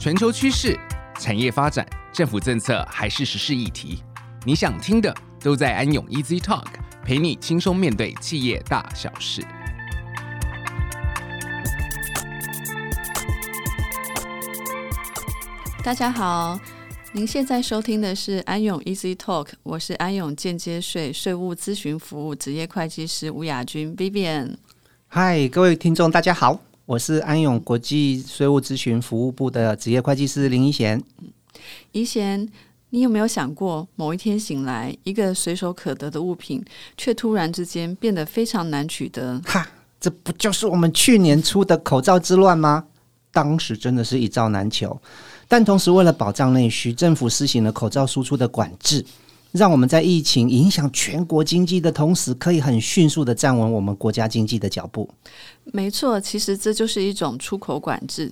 全球趋势、产业发展、政府政策还是时事议题，你想听的都在安永 Easy Talk，陪你轻松面对企业大小事。大家好，您现在收听的是安永 Easy Talk，我是安永间接税税务咨询服务职业会计师吴雅君 Vivian。嗨，各位听众，大家好，我是安永国际税务咨询服务部的职业会计师林怡贤。宜贤，你有没有想过，某一天醒来，一个随手可得的物品，却突然之间变得非常难取得？哈，这不就是我们去年出的口罩之乱吗？当时真的是一罩难求。但同时，为了保障内需，政府施行了口罩输出的管制，让我们在疫情影响全国经济的同时，可以很迅速的站稳我们国家经济的脚步。没错，其实这就是一种出口管制。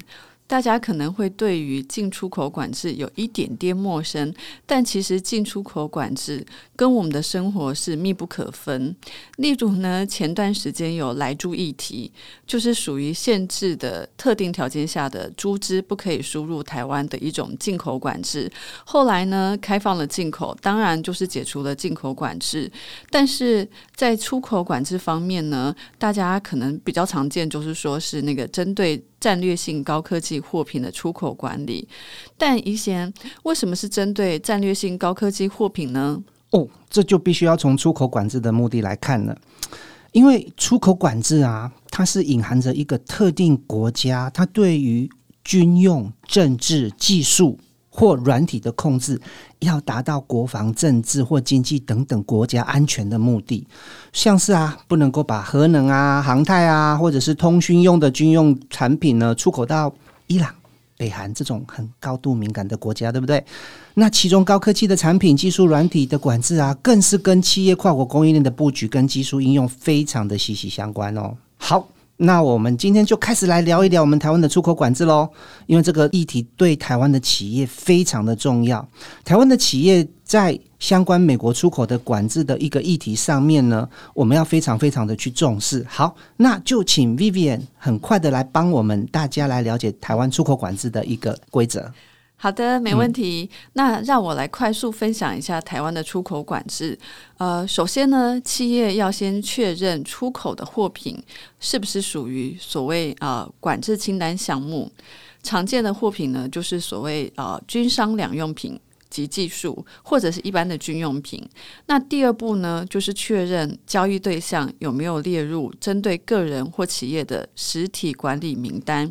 大家可能会对于进出口管制有一点点陌生，但其实进出口管制跟我们的生活是密不可分。例如呢，前段时间有来猪议题，就是属于限制的特定条件下的猪只不可以输入台湾的一种进口管制。后来呢，开放了进口，当然就是解除了进口管制。但是在出口管制方面呢，大家可能比较常见就是说是那个针对。战略性高科技货品的出口管理，但宜贤，为什么是针对战略性高科技货品呢？哦，这就必须要从出口管制的目的来看了。因为出口管制啊，它是隐含着一个特定国家，它对于军用、政治、技术。或软体的控制，要达到国防、政治或经济等等国家安全的目的，像是啊，不能够把核能啊、航太啊，或者是通讯用的军用产品呢，出口到伊朗、北韩这种很高度敏感的国家，对不对？那其中高科技的产品、技术软体的管制啊，更是跟企业跨国供应链的布局跟技术应用非常的息息相关哦。好。那我们今天就开始来聊一聊我们台湾的出口管制喽，因为这个议题对台湾的企业非常的重要。台湾的企业在相关美国出口的管制的一个议题上面呢，我们要非常非常的去重视。好，那就请 Vivian 很快的来帮我们大家来了解台湾出口管制的一个规则。好的，没问题。嗯、那让我来快速分享一下台湾的出口管制。呃，首先呢，企业要先确认出口的货品是不是属于所谓啊、呃、管制清单项目。常见的货品呢，就是所谓啊、呃、军商两用品。及技术或者是一般的军用品。那第二步呢，就是确认交易对象有没有列入针对个人或企业的实体管理名单。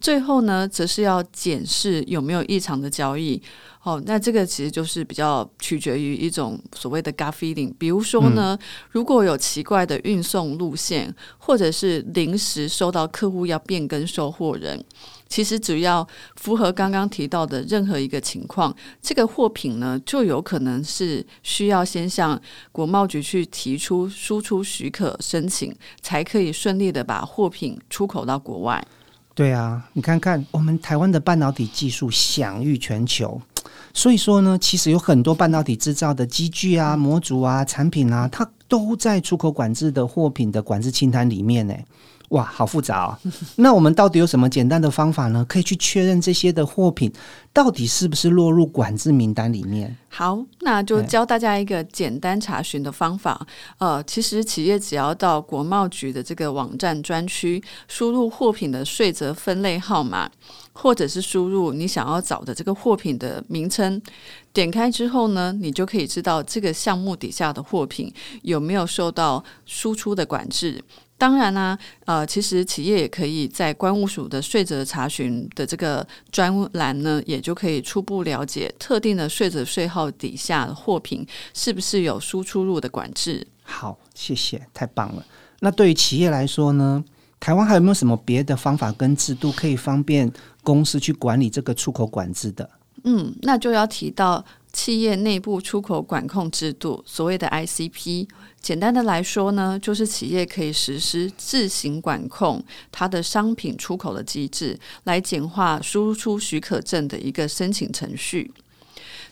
最后呢，则是要检视有没有异常的交易。哦，那这个其实就是比较取决于一种所谓的 gut feeling。比如说呢，嗯、如果有奇怪的运送路线，或者是临时收到客户要变更收货人。其实只要符合刚刚提到的任何一个情况，这个货品呢，就有可能是需要先向国贸局去提出输出许可申请，才可以顺利的把货品出口到国外。对啊，你看看我们台湾的半导体技术享誉全球，所以说呢，其实有很多半导体制造的机具啊、模组啊、产品啊，它都在出口管制的货品的管制清单里面呢。哇，好复杂哦！那我们到底有什么简单的方法呢？可以去确认这些的货品到底是不是落入管制名单里面？好，那就教大家一个简单查询的方法。呃，其实企业只要到国贸局的这个网站专区，输入货品的税则分类号码，或者是输入你想要找的这个货品的名称，点开之后呢，你就可以知道这个项目底下的货品有没有受到输出的管制。当然啦、啊，呃，其实企业也可以在关务署的税则查询的这个专栏呢，也就可以初步了解特定的税则税号底下的货品是不是有输出入的管制。好，谢谢，太棒了。那对于企业来说呢，台湾还有没有什么别的方法跟制度可以方便公司去管理这个出口管制的？嗯，那就要提到。企业内部出口管控制度，所谓的 ICP，简单的来说呢，就是企业可以实施自行管控它的商品出口的机制，来简化输出许可证的一个申请程序。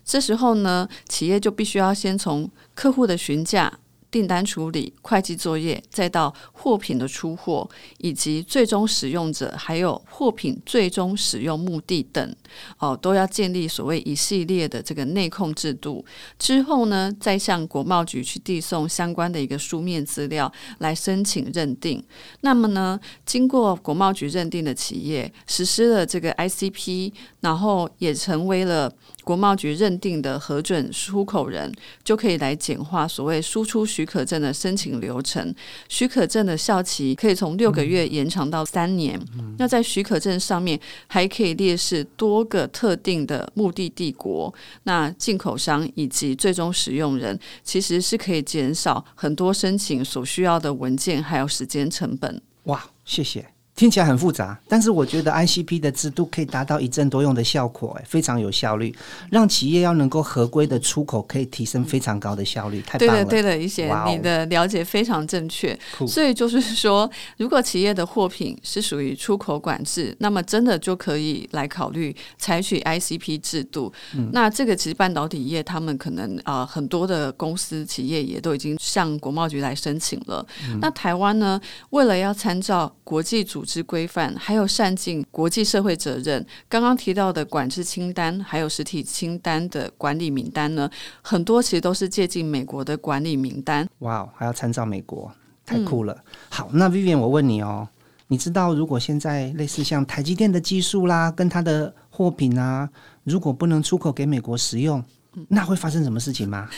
这时候呢，企业就必须要先从客户的询价、订单处理、会计作业，再到货品的出货，以及最终使用者，还有货品最终使用目的等，哦，都要建立所谓一系列的这个内控制度。之后呢，再向国贸局去递送相关的一个书面资料来申请认定。那么呢，经过国贸局认定的企业实施了这个 ICP，然后也成为了国贸局认定的核准出口人，就可以来简化所谓输出许可证的申请流程。许可证的效期可以从六个月延长到三年。嗯、那在许可证上面还可以列示多个特定的目的地国，那进口商以及最终使用人，其实是可以减少很多申请所需要的文件还有时间成本。哇，谢谢。听起来很复杂，但是我觉得 ICP 的制度可以达到一证多用的效果，哎，非常有效率，让企业要能够合规的出口，可以提升非常高的效率。太棒了，对的，对的，一些你的了解非常正确。所以就是说，如果企业的货品是属于出口管制，那么真的就可以来考虑采取 ICP 制度。嗯、那这个其实半导体业他们可能啊、呃、很多的公司企业也都已经向国贸局来申请了。嗯、那台湾呢，为了要参照国际组组织规范，还有善尽国际社会责任。刚刚提到的管制清单，还有实体清单的管理名单呢，很多其实都是借鉴美国的管理名单。哇，还要参照美国，太酷了。嗯、好，那 Vivian，我问你哦，你知道如果现在类似像台积电的技术啦，跟它的货品啊，如果不能出口给美国使用？那会发生什么事情吗？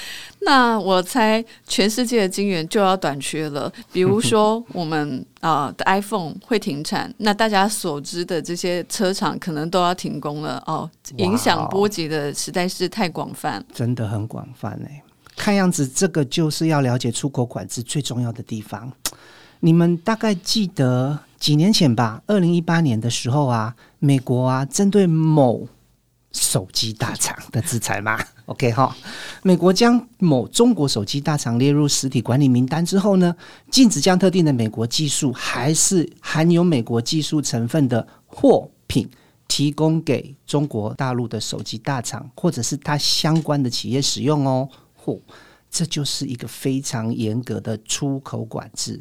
那我猜全世界的晶圆就要短缺了。比如说，我们啊、呃、的 iPhone 会停产，那大家所知的这些车厂可能都要停工了哦。影响波及的实在是太广泛，真的很广泛哎。看样子，这个就是要了解出口管制最重要的地方。你们大概记得几年前吧？二零一八年的时候啊，美国啊针对某手机大厂的制裁吗？OK 哈，美国将某中国手机大厂列入实体管理名单之后呢，禁止将特定的美国技术还是含有美国技术成分的货品提供给中国大陆的手机大厂或者是它相关的企业使用哦。嚯，这就是一个非常严格的出口管制，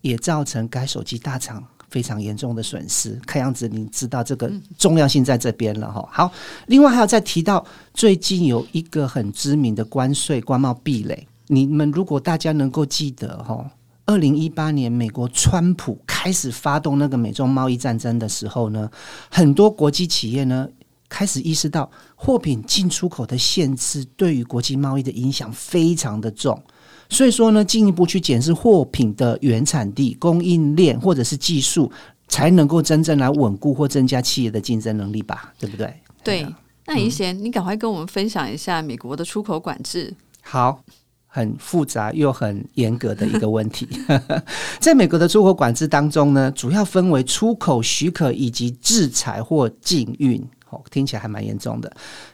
也造成该手机大厂。非常严重的损失，看样子你知道这个重要性在这边了哈。好，另外还要再提到，最近有一个很知名的关税关贸壁垒，你们如果大家能够记得哈，二零一八年美国川普开始发动那个美中贸易战争的时候呢，很多国际企业呢开始意识到货品进出口的限制对于国际贸易的影响非常的重。所以说呢，进一步去检视货品的原产地、供应链或者是技术，才能够真正来稳固或增加企业的竞争能力吧？对不对？对。那怡贤，嗯、你赶快跟我们分享一下美国的出口管制。好，很复杂又很严格的一个问题。在美国的出口管制当中呢，主要分为出口许可以及制裁或禁运。哦，听起来还蛮严重的。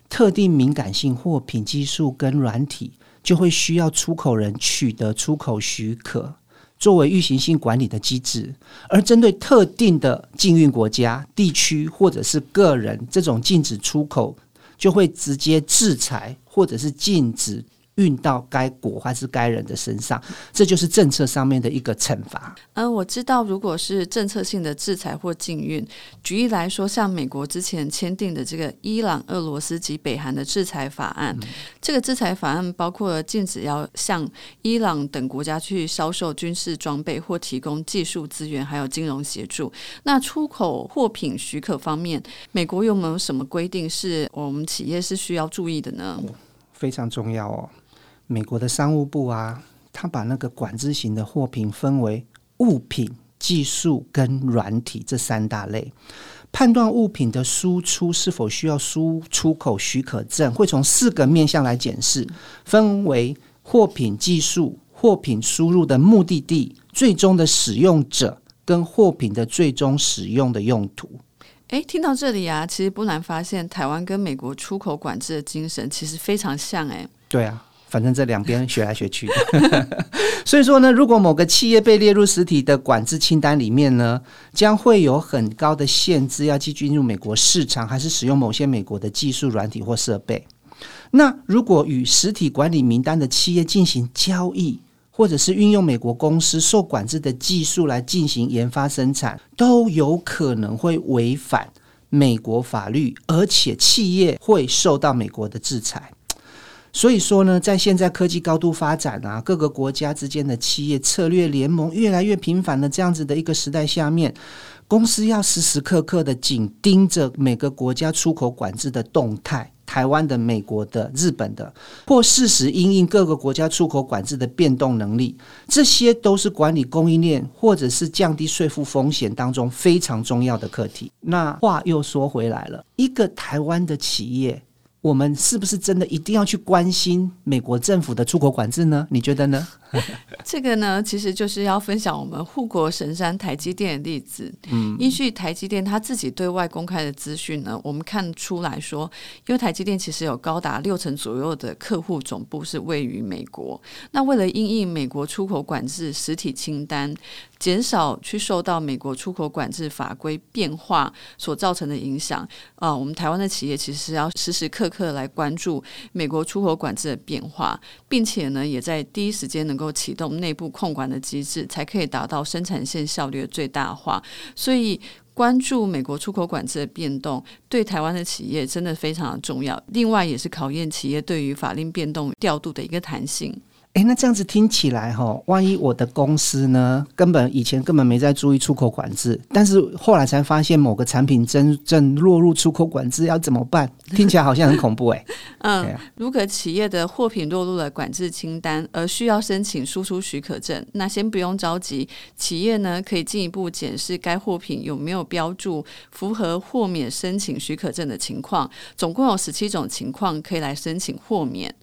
特定敏感性货品、技术跟软体。就会需要出口人取得出口许可，作为预行性管理的机制。而针对特定的禁运国家、地区或者是个人，这种禁止出口就会直接制裁或者是禁止。运到该国还是该人的身上，这就是政策上面的一个惩罚。嗯，我知道，如果是政策性的制裁或禁运，举例来说，像美国之前签订的这个伊朗、俄罗斯及北韩的制裁法案，嗯、这个制裁法案包括禁止要向伊朗等国家去销售军事装备或提供技术资源，还有金融协助。那出口货品许可方面，美国有没有什么规定是我们企业是需要注意的呢？哦、非常重要哦。美国的商务部啊，他把那个管制型的货品分为物品、技术跟软体这三大类。判断物品的输出是否需要输出口许可证，会从四个面向来检视，分为货品、技术、货品输入的目的地、最终的使用者跟货品的最终使用的用途。诶，听到这里啊，其实不难发现，台湾跟美国出口管制的精神其实非常像。诶，对啊。反正这两边学来学去的，所以说呢，如果某个企业被列入实体的管制清单里面呢，将会有很高的限制，要继续进入美国市场，还是使用某些美国的技术、软体或设备。那如果与实体管理名单的企业进行交易，或者是运用美国公司受管制的技术来进行研发生产，都有可能会违反美国法律，而且企业会受到美国的制裁。所以说呢，在现在科技高度发展啊，各个国家之间的企业策略联盟越来越频繁的这样子的一个时代下面，公司要时时刻刻的紧盯着每个国家出口管制的动态，台湾的、美国的、日本的，或适时因应各个国家出口管制的变动能力，这些都是管理供应链或者是降低税负风险当中非常重要的课题。那话又说回来了，一个台湾的企业。我们是不是真的一定要去关心美国政府的出口管制呢？你觉得呢？这个呢，其实就是要分享我们护国神山台积电的例子。嗯，依据台积电他自己对外公开的资讯呢，我们看出来说，因为台积电其实有高达六成左右的客户总部是位于美国。那为了因应美国出口管制实体清单，减少去受到美国出口管制法规变化所造成的影响啊，我们台湾的企业其实是要时时刻刻来关注美国出口管制的变化，并且呢，也在第一时间能够启动内部控管的机制，才可以达到生产线效率的最大化。所以，关注美国出口管制的变动，对台湾的企业真的非常的重要。另外，也是考验企业对于法令变动调度的一个弹性。诶，那这样子听起来哈，万一我的公司呢，根本以前根本没在注意出口管制，但是后来才发现某个产品真正落入出口管制，要怎么办？听起来好像很恐怖哎。嗯，如果企业的货品落入了管制清单，而需要申请输出许可证，那先不用着急，企业呢可以进一步检视该货品有没有标注符合豁免申请许可证的情况，总共有十七种情况可以来申请豁免。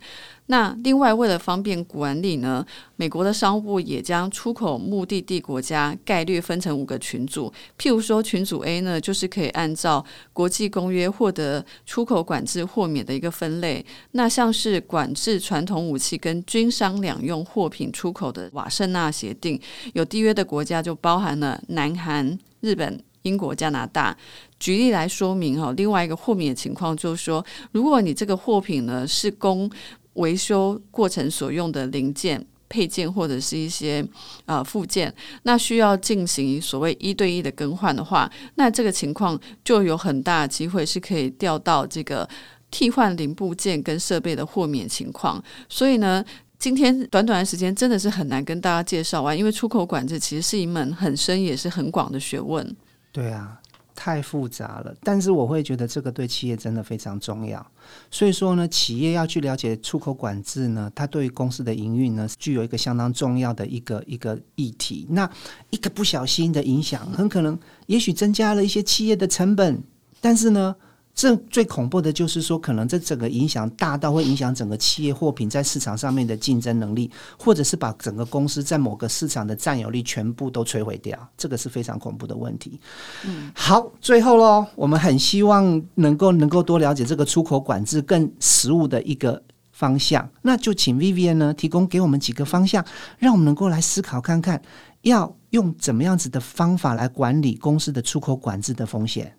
那另外，为了方便管理呢，美国的商务部也将出口目的地国家概率分成五个群组。譬如说，群组 A 呢，就是可以按照国际公约获得出口管制豁免的一个分类。那像是管制传统武器跟军商两用货品出口的瓦圣纳协定，有缔约的国家就包含了南韩、日本、英国、加拿大。举例来说明哈，另外一个豁免的情况就是说，如果你这个货品呢是供维修过程所用的零件、配件或者是一些呃附件，那需要进行所谓一对一的更换的话，那这个情况就有很大机会是可以调到这个替换零部件跟设备的豁免情况。所以呢，今天短短的时间真的是很难跟大家介绍完，因为出口管制其实是一门很深也是很广的学问。对啊。太复杂了，但是我会觉得这个对企业真的非常重要。所以说呢，企业要去了解出口管制呢，它对于公司的营运呢，具有一个相当重要的一个一个议题。那一个不小心的影响，很可能也许增加了一些企业的成本，但是呢。这最恐怖的就是说，可能这整个影响大到会影响整个企业货品在市场上面的竞争能力，或者是把整个公司在某个市场的占有率全部都摧毁掉，这个是非常恐怖的问题。嗯，好，最后喽，我们很希望能够能够多了解这个出口管制更实务的一个方向，那就请 Vivian 呢提供给我们几个方向，让我们能够来思考看看，要用怎么样子的方法来管理公司的出口管制的风险。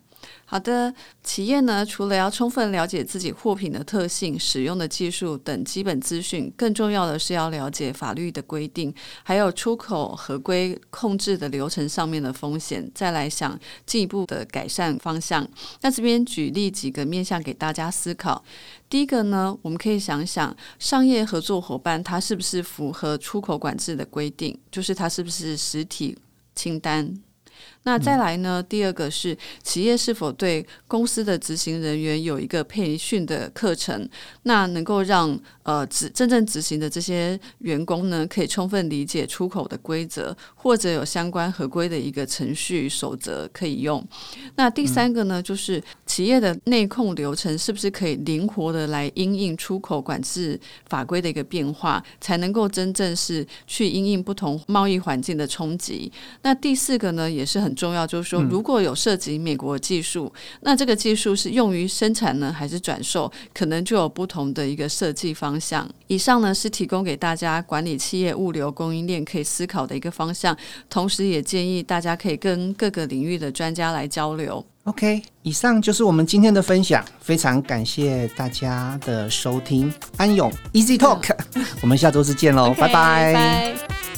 好的，企业呢，除了要充分了解自己货品的特性、使用的技术等基本资讯，更重要的是要了解法律的规定，还有出口合规控制的流程上面的风险，再来想进一步的改善方向。那这边举例几个面向给大家思考。第一个呢，我们可以想想商业合作伙伴他是不是符合出口管制的规定，就是他是不是实体清单。那再来呢？第二个是企业是否对公司的执行人员有一个培训的课程，那能够让呃执真正执行的这些员工呢，可以充分理解出口的规则，或者有相关合规的一个程序守则可以用。那第三个呢，就是企业的内控流程是不是可以灵活的来因应出口管制法规的一个变化，才能够真正是去因应不同贸易环境的冲击。那第四个呢，也是很。重要就是说，如果有涉及美国技术，嗯，那这个技术是用于生产呢，还是转售，可能就有不同的一个设计方向。以上呢是提供给大家管理企业物流供应链可以思考的一个方向，同时也建议大家可以跟各个领域的专家来交流。OK，以上就是我们今天的分享，非常感谢大家的收听。安永 Easy Talk，我们下周再见喽，拜拜。